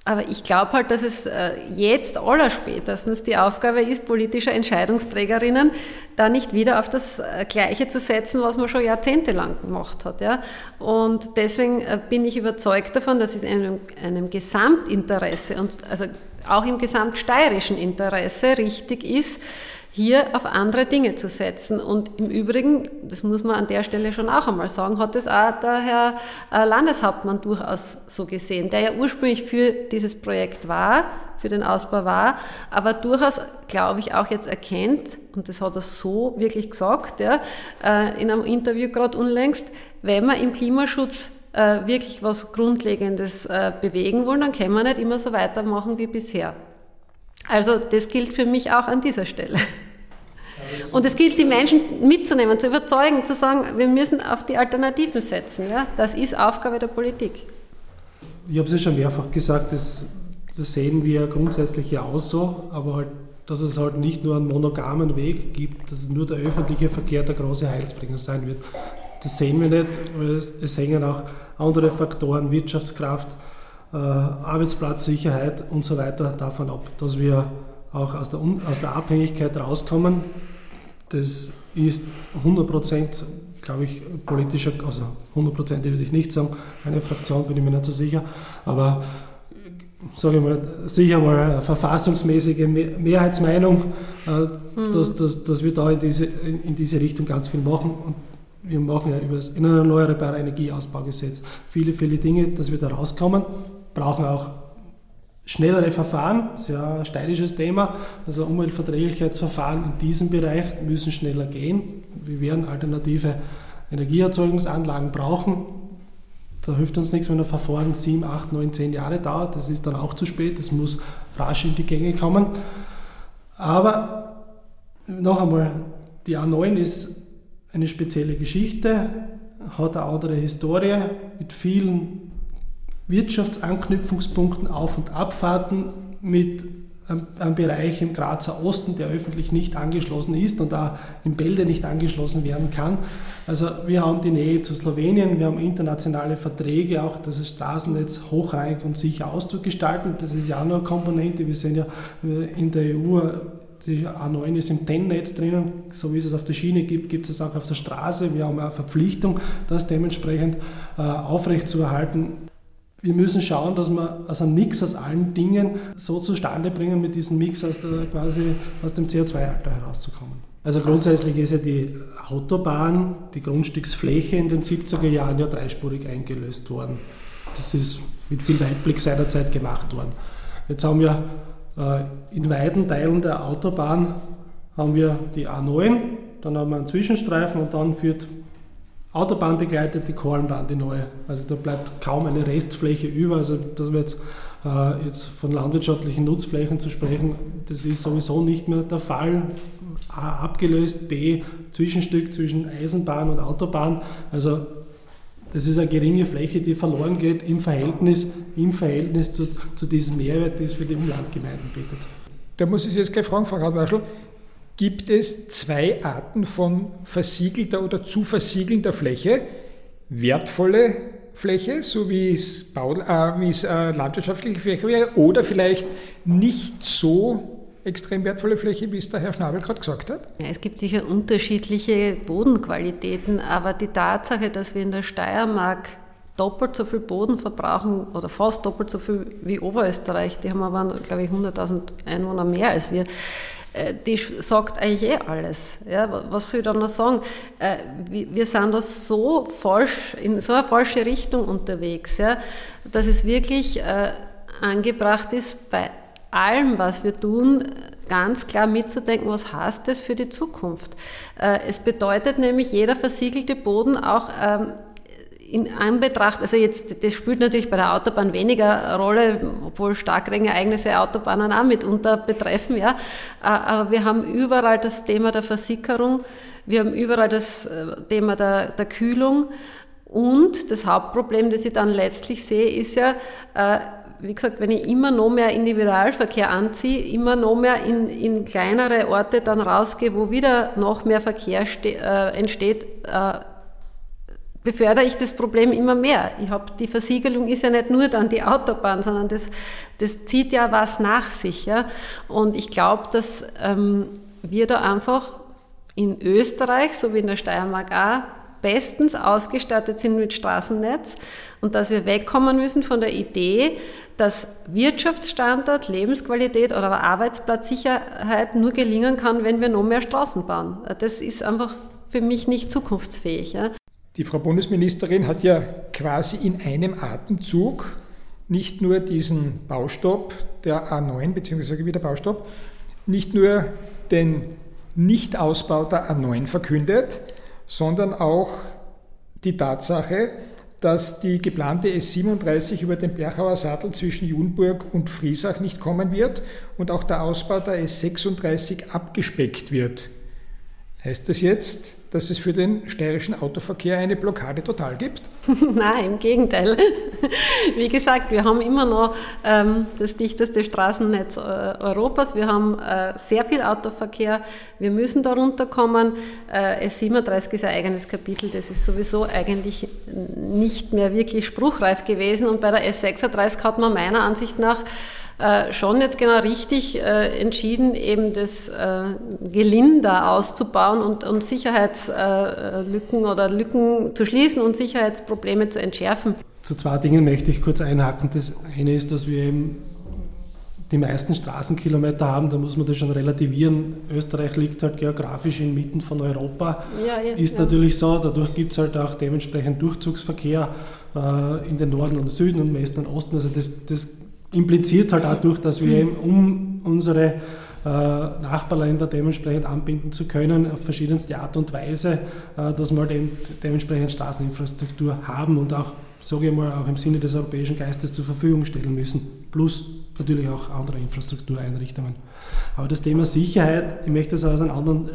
Aber ich glaube halt, dass es äh, jetzt allerspätestens die Aufgabe ist, politischer Entscheidungsträgerinnen, da nicht wieder auf das äh, Gleiche zu setzen, was man schon jahrzehntelang gemacht hat. Ja? Und deswegen äh, bin ich überzeugt davon, dass es einem, einem Gesamtinteresse und also auch im gesamtsteirischen Interesse richtig ist, hier auf andere Dinge zu setzen. Und im Übrigen, das muss man an der Stelle schon auch einmal sagen, hat das auch der Herr äh, Landeshauptmann durchaus so gesehen, der ja ursprünglich für dieses Projekt war, für den Ausbau war, aber durchaus, glaube ich, auch jetzt erkennt, und das hat er so wirklich gesagt, ja, äh, in einem Interview gerade unlängst, wenn man im Klimaschutz äh, wirklich was Grundlegendes bewegen wollen, dann können wir nicht immer so weitermachen wie bisher. Also das gilt für mich auch an dieser Stelle. Und es gilt, die Menschen mitzunehmen, zu überzeugen, zu sagen, wir müssen auf die Alternativen setzen. Ja? Das ist Aufgabe der Politik. Ich habe es ja schon mehrfach gesagt, das, das sehen wir grundsätzlich ja auch so, aber halt, dass es halt nicht nur einen monogamen Weg gibt, dass nur der öffentliche Verkehr der große Heilsbringer sein wird. Das sehen wir nicht, weil es, es hängen auch andere Faktoren, Wirtschaftskraft, Arbeitsplatzsicherheit und so weiter davon ab, dass wir auch aus der, aus der Abhängigkeit rauskommen. Das ist 100 Prozent, glaube ich, politischer, also 100 Prozent würde ich nicht sagen, eine Fraktion bin ich mir nicht so sicher, aber sage ich mal, sicher mal eine verfassungsmäßige Mehrheitsmeinung, mhm. dass, dass, dass wir da in diese, in diese Richtung ganz viel machen. Und wir machen ja über das Erneuerbare Energieausbaugesetz viele, viele Dinge, dass wir da rauskommen, brauchen auch schnellere Verfahren, das ist steilisches Thema. Also Umweltverträglichkeitsverfahren in diesem Bereich müssen schneller gehen. Wir werden alternative Energieerzeugungsanlagen brauchen. Da hilft uns nichts, wenn ein Verfahren 7, 8, 9, 10 Jahre dauert. Das ist dann auch zu spät. Das muss rasch in die Gänge kommen. Aber noch einmal, die A9 ist eine spezielle Geschichte, hat eine andere Historie mit vielen Wirtschaftsanknüpfungspunkten, Auf- und Abfahrten mit einem Bereich im Grazer Osten, der öffentlich nicht angeschlossen ist und da im Bälde nicht angeschlossen werden kann. Also wir haben die Nähe zu Slowenien, wir haben internationale Verträge, auch das Straßennetz hochrangig und sicher auszugestalten. Das ist ja auch noch eine Komponente. Wir sehen ja in der EU, die A9 ist im TEN-Netz drinnen, so wie es es auf der Schiene gibt, gibt es auch auf der Straße. Wir haben eine Verpflichtung, das dementsprechend äh, aufrechtzuerhalten wir müssen schauen, dass wir also einen Mix aus allen Dingen so zustande bringen, mit diesem Mix aus, der, quasi aus dem CO2-Alter herauszukommen. Also grundsätzlich ist ja die Autobahn, die Grundstücksfläche in den 70er Jahren ja dreispurig eingelöst worden. Das ist mit viel Weitblick seinerzeit gemacht worden. Jetzt haben wir äh, in weiten Teilen der Autobahn haben wir die A9, dann haben wir einen Zwischenstreifen und dann führt Autobahn begleitet die Kornbahn, die neue. Also da bleibt kaum eine Restfläche über. Also dass wir jetzt, äh, jetzt von landwirtschaftlichen Nutzflächen zu sprechen, das ist sowieso nicht mehr der Fall. A, abgelöst, B, Zwischenstück zwischen Eisenbahn und Autobahn. Also das ist eine geringe Fläche, die verloren geht im Verhältnis, im Verhältnis zu, zu diesem Mehrwert, den es für die Umlandgemeinden bietet. Da muss ich jetzt gleich fragen, Frau Radwaschel, gibt es zwei Arten von versiegelter oder zu versiegelnder Fläche. Wertvolle Fläche, so wie es, Bau, äh, wie es äh, landwirtschaftliche Fläche wäre, oder vielleicht nicht so extrem wertvolle Fläche, wie es der Herr Schnabel gerade gesagt hat? Ja, es gibt sicher unterschiedliche Bodenqualitäten, aber die Tatsache, dass wir in der Steiermark doppelt so viel Boden verbrauchen oder fast doppelt so viel wie Oberösterreich, die haben aber, glaube ich, 100.000 Einwohner mehr als wir, die sagt eigentlich eh alles. Ja, was soll ich da noch sagen? Äh, wir sind da so falsch, in so eine falsche Richtung unterwegs, ja, dass es wirklich äh, angebracht ist, bei allem, was wir tun, ganz klar mitzudenken, was heißt das für die Zukunft. Es bedeutet nämlich, jeder versiegelte Boden auch ähm, in Anbetracht, also jetzt, das spielt natürlich bei der Autobahn weniger Rolle, obwohl Starkregenereignisse Autobahnen auch mitunter betreffen, ja. Äh, aber wir haben überall das Thema der Versickerung, wir haben überall das äh, Thema der, der Kühlung und das Hauptproblem, das ich dann letztlich sehe, ist ja, äh, wie gesagt, wenn ich immer noch mehr Individualverkehr anziehe, immer noch mehr in, in kleinere Orte dann rausgehe, wo wieder noch mehr Verkehr entsteht, befördere ich das Problem immer mehr. Ich habe die Versiegelung ist ja nicht nur dann die Autobahn, sondern das, das zieht ja was nach sich. Ja? Und ich glaube, dass ähm, wir da einfach in Österreich, so wie in der Steiermark auch, bestens ausgestattet sind mit Straßennetz und dass wir wegkommen müssen von der Idee, dass Wirtschaftsstandort, Lebensqualität oder aber Arbeitsplatzsicherheit nur gelingen kann, wenn wir noch mehr Straßen bauen. Das ist einfach für mich nicht zukunftsfähig. Ja. Die Frau Bundesministerin hat ja quasi in einem Atemzug nicht nur diesen Baustopp der A9, beziehungsweise wieder Baustopp, nicht nur den Nichtausbau der A9 verkündet, sondern auch die Tatsache, dass die geplante S37 über den Berchauer Sattel zwischen Junburg und Friesach nicht kommen wird und auch der Ausbau der S36 abgespeckt wird. Heißt das jetzt, dass es für den steirischen Autoverkehr eine Blockade total gibt? Nein, im Gegenteil. Wie gesagt, wir haben immer noch ähm, das dichteste Straßennetz äh, Europas. Wir haben äh, sehr viel Autoverkehr. Wir müssen darunter kommen. Äh, S37 ist ein eigenes Kapitel. Das ist sowieso eigentlich nicht mehr wirklich spruchreif gewesen. Und bei der S36 hat man meiner Ansicht nach äh, schon jetzt genau richtig äh, entschieden, eben das äh, Gelinder auszubauen und, und Sicherheitslücken oder Lücken zu schließen und Sicherheitsprobleme zu entschärfen. Zu zwei Dingen möchte ich kurz einhaken. Das eine ist, dass wir eben die meisten Straßenkilometer haben, da muss man das schon relativieren. Österreich liegt halt geografisch inmitten von Europa. Ja, ja, ist ja. natürlich so, dadurch gibt es halt auch dementsprechend Durchzugsverkehr äh, in den Norden und Süden und Westen und Osten. Also das, das impliziert halt auch durch, dass wir eben, um unsere äh, Nachbarländer dementsprechend anbinden zu können, auf verschiedenste Art und Weise, äh, dass wir halt dementsprechend Straßeninfrastruktur haben und auch, sage ich mal, auch im Sinne des europäischen Geistes zur Verfügung stellen müssen. Plus natürlich auch andere Infrastruktureinrichtungen. Aber das Thema Sicherheit, ich möchte das aus einem anderen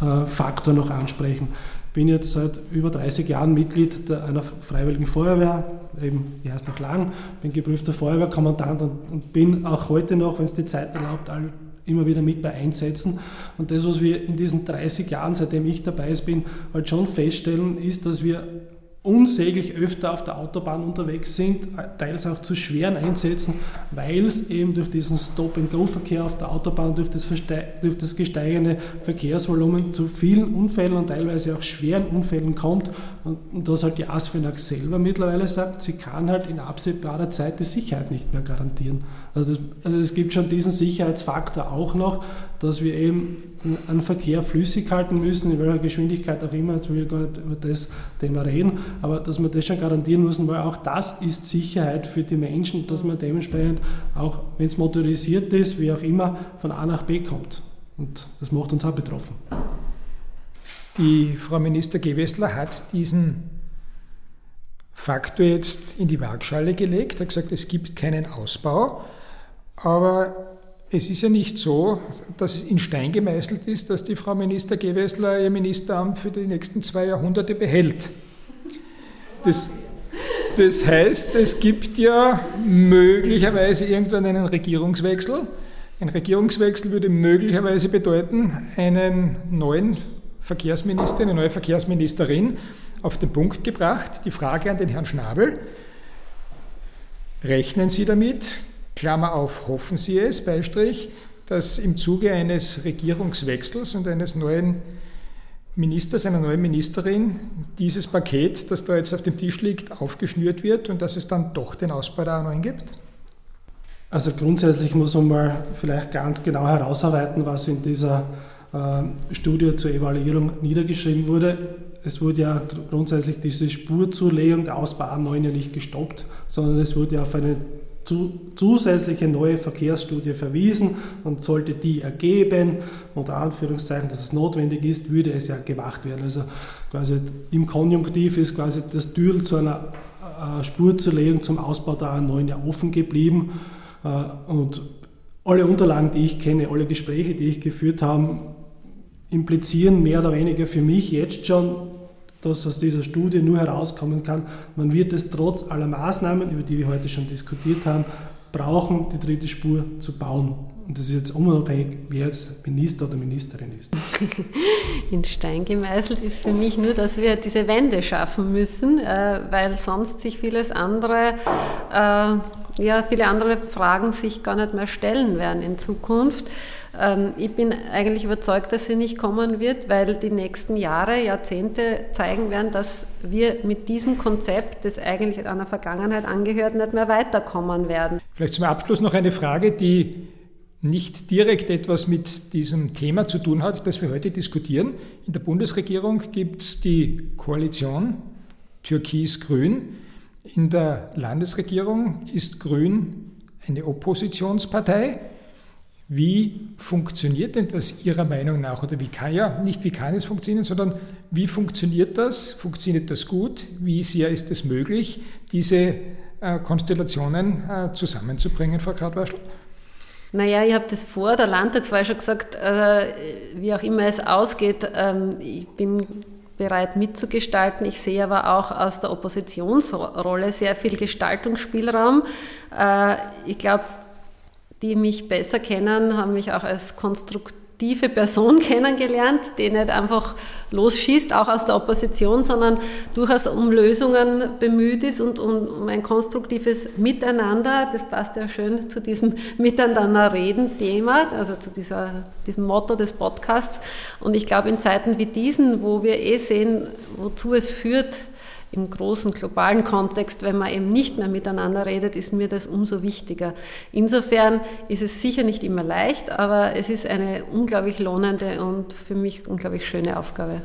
äh, Faktor noch ansprechen bin jetzt seit über 30 Jahren Mitglied einer Freiwilligen Feuerwehr, eben, die heißt noch lang, bin geprüfter Feuerwehrkommandant und, und bin auch heute noch, wenn es die Zeit erlaubt, all, immer wieder mit bei Einsätzen. Und das, was wir in diesen 30 Jahren, seitdem ich dabei bin, halt schon feststellen, ist, dass wir unsäglich öfter auf der Autobahn unterwegs sind, teils auch zu schweren Einsätzen, weil es eben durch diesen Stop-and-Go-Verkehr auf der Autobahn, durch das, durch das gesteigende Verkehrsvolumen zu vielen Unfällen und teilweise auch schweren Unfällen kommt und, und dass halt die ASFINAG selber mittlerweile sagt, sie kann halt in absehbarer Zeit die Sicherheit nicht mehr garantieren. Also, das, also es gibt schon diesen Sicherheitsfaktor auch noch, dass wir eben einen Verkehr flüssig halten müssen, in welcher Geschwindigkeit auch immer, jetzt will ich gar nicht über das Thema reden, aber dass wir das schon garantieren müssen, weil auch das ist Sicherheit für die Menschen, dass man dementsprechend auch, wenn es motorisiert ist, wie auch immer, von A nach B kommt. Und das macht uns auch betroffen. Die Frau Minister Gewessler hat diesen Faktor jetzt in die Waagschale gelegt, hat gesagt, es gibt keinen Ausbau, aber es ist ja nicht so, dass es in Stein gemeißelt ist, dass die Frau Minister Gewessler ihr Ministeramt für die nächsten zwei Jahrhunderte behält. Das, das heißt, es gibt ja möglicherweise irgendwann einen Regierungswechsel. Ein Regierungswechsel würde möglicherweise bedeuten, einen neuen Verkehrsminister, eine neue Verkehrsministerin auf den Punkt gebracht. Die Frage an den Herrn Schnabel, rechnen Sie damit, Klammer auf, hoffen Sie es, Beistrich, dass im Zuge eines Regierungswechsels und eines neuen Ministers, einer neuen Ministerin, dieses Paket, das da jetzt auf dem Tisch liegt, aufgeschnürt wird und dass es dann doch den Ausbau der A9 gibt? Also grundsätzlich muss man mal vielleicht ganz genau herausarbeiten, was in dieser äh, Studie zur Evaluierung niedergeschrieben wurde. Es wurde ja grundsätzlich diese Spurzulegung der Ausbau A9 ja nicht gestoppt, sondern es wurde auf eine zusätzliche neue Verkehrsstudie verwiesen und sollte die ergeben, unter Anführungszeichen, dass es notwendig ist, würde es ja gemacht werden. Also quasi im Konjunktiv ist quasi das Tür zu einer äh, Spurzulegen zum Ausbau der A9 ja offen geblieben äh, und alle Unterlagen, die ich kenne, alle Gespräche, die ich geführt habe, implizieren mehr oder weniger für mich jetzt schon, das aus dieser Studie nur herauskommen kann, man wird es trotz aller Maßnahmen, über die wir heute schon diskutiert haben, brauchen, die dritte Spur zu bauen. Und das ist jetzt unabhängig, wer jetzt Minister oder Ministerin ist. In Stein gemeißelt ist für mich nur, dass wir diese Wende schaffen müssen, äh, weil sonst sich vieles andere, äh, ja, viele andere Fragen sich gar nicht mehr stellen werden in Zukunft. Ähm, ich bin eigentlich überzeugt, dass sie nicht kommen wird, weil die nächsten Jahre, Jahrzehnte zeigen werden, dass wir mit diesem Konzept, das eigentlich einer Vergangenheit angehört, nicht mehr weiterkommen werden. Vielleicht zum Abschluss noch eine Frage, die nicht direkt etwas mit diesem Thema zu tun hat, das wir heute diskutieren. In der Bundesregierung gibt es die Koalition Türkis-Grün. In der Landesregierung ist Grün eine Oppositionspartei. Wie funktioniert denn das Ihrer Meinung nach? Oder wie kann ja, nicht wie kann es funktionieren, sondern wie funktioniert das? Funktioniert das gut? Wie sehr ist es möglich, diese äh, Konstellationen äh, zusammenzubringen, Frau Gradwaschel? Naja, ich habe das vor der Landtagswahl schon gesagt, äh, wie auch immer es ausgeht, ähm, ich bin bereit mitzugestalten. Ich sehe aber auch aus der Oppositionsrolle sehr viel Gestaltungsspielraum. Äh, ich glaube, die mich besser kennen, haben mich auch als konstruktive Person kennengelernt, die nicht einfach losschießt, auch aus der Opposition, sondern durchaus um Lösungen bemüht ist und um ein konstruktives Miteinander. Das passt ja schön zu diesem Miteinander-Reden-Thema, also zu dieser, diesem Motto des Podcasts. Und ich glaube, in Zeiten wie diesen, wo wir eh sehen, wozu es führt, im großen globalen Kontext, wenn man eben nicht mehr miteinander redet, ist mir das umso wichtiger. Insofern ist es sicher nicht immer leicht, aber es ist eine unglaublich lohnende und für mich unglaublich schöne Aufgabe.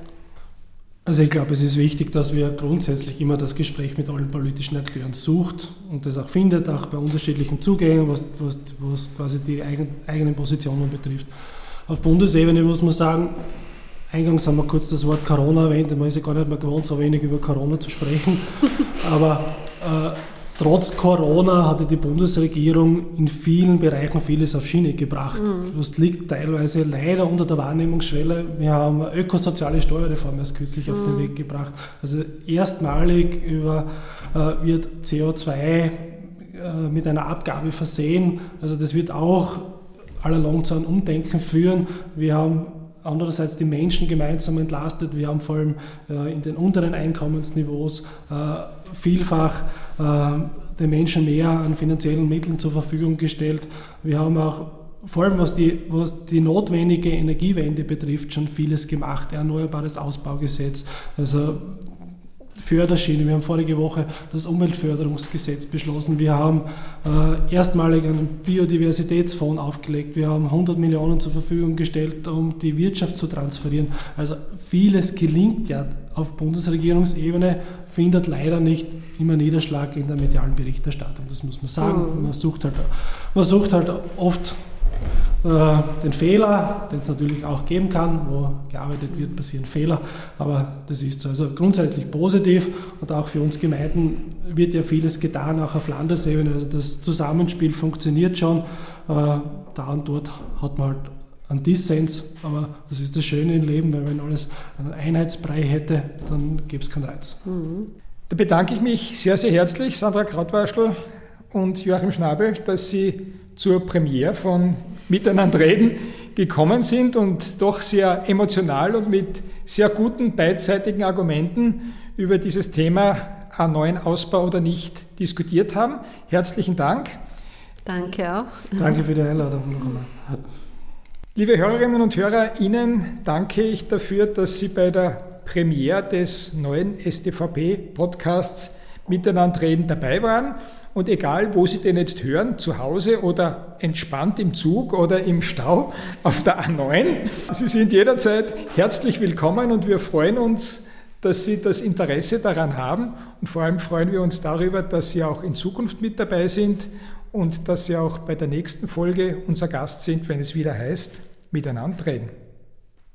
Also ich glaube, es ist wichtig, dass wir grundsätzlich immer das Gespräch mit allen politischen Akteuren sucht und das auch findet, auch bei unterschiedlichen Zugängen, was, was, was quasi die eigen, eigenen Positionen betrifft. Auf Bundesebene muss man sagen, Eingangs haben wir kurz das Wort Corona erwähnt, man ist ja gar nicht mehr gewohnt, so wenig über Corona zu sprechen. Aber äh, trotz Corona hatte die Bundesregierung in vielen Bereichen vieles auf Schiene gebracht. Mhm. Das liegt teilweise leider unter der Wahrnehmungsschwelle. Wir haben eine ökosoziale Steuerreform erst kürzlich mhm. auf den mhm. Weg gebracht. Also erstmalig über, äh, wird CO2 äh, mit einer Abgabe versehen. Also das wird auch allalong zu einem Umdenken führen. Wir haben andererseits die Menschen gemeinsam entlastet. Wir haben vor allem äh, in den unteren Einkommensniveaus äh, vielfach äh, den Menschen mehr an finanziellen Mitteln zur Verfügung gestellt. Wir haben auch vor allem was die, was die notwendige Energiewende betrifft, schon vieles gemacht. Erneuerbares Ausbaugesetz. Also Förderschiene. Wir haben vorige Woche das Umweltförderungsgesetz beschlossen. Wir haben äh, erstmalig einen Biodiversitätsfonds aufgelegt. Wir haben 100 Millionen zur Verfügung gestellt, um die Wirtschaft zu transferieren. Also vieles gelingt ja auf Bundesregierungsebene, findet leider nicht immer Niederschlag in der medialen Berichterstattung. Das muss man sagen. Mhm. Man sucht halt, man sucht halt oft den Fehler, den es natürlich auch geben kann, wo gearbeitet wird, passieren Fehler, aber das ist so. Also grundsätzlich positiv und auch für uns Gemeinden wird ja vieles getan, auch auf Landesebene. Also das Zusammenspiel funktioniert schon. Äh, da und dort hat man halt einen Dissens, aber das ist das Schöne im Leben, weil wenn alles einen Einheitsbrei hätte, dann gäbe es keinen Reiz. Mhm. Da bedanke ich mich sehr, sehr herzlich, Sandra Krautwaschel und Joachim Schnabel, dass Sie zur Premiere von Miteinander reden gekommen sind und doch sehr emotional und mit sehr guten beidseitigen Argumenten über dieses Thema einen neuen Ausbau oder nicht diskutiert haben. Herzlichen Dank. Danke auch. Danke für die Einladung noch einmal. Liebe Hörerinnen und Hörer, Ihnen danke ich dafür, dass Sie bei der Premiere des neuen STVP-Podcasts Miteinander reden dabei waren. Und egal, wo Sie den jetzt hören, zu Hause oder entspannt im Zug oder im Stau auf der A9, Sie sind jederzeit herzlich willkommen und wir freuen uns, dass Sie das Interesse daran haben. Und vor allem freuen wir uns darüber, dass Sie auch in Zukunft mit dabei sind und dass Sie auch bei der nächsten Folge unser Gast sind, wenn es wieder heißt, miteinander reden.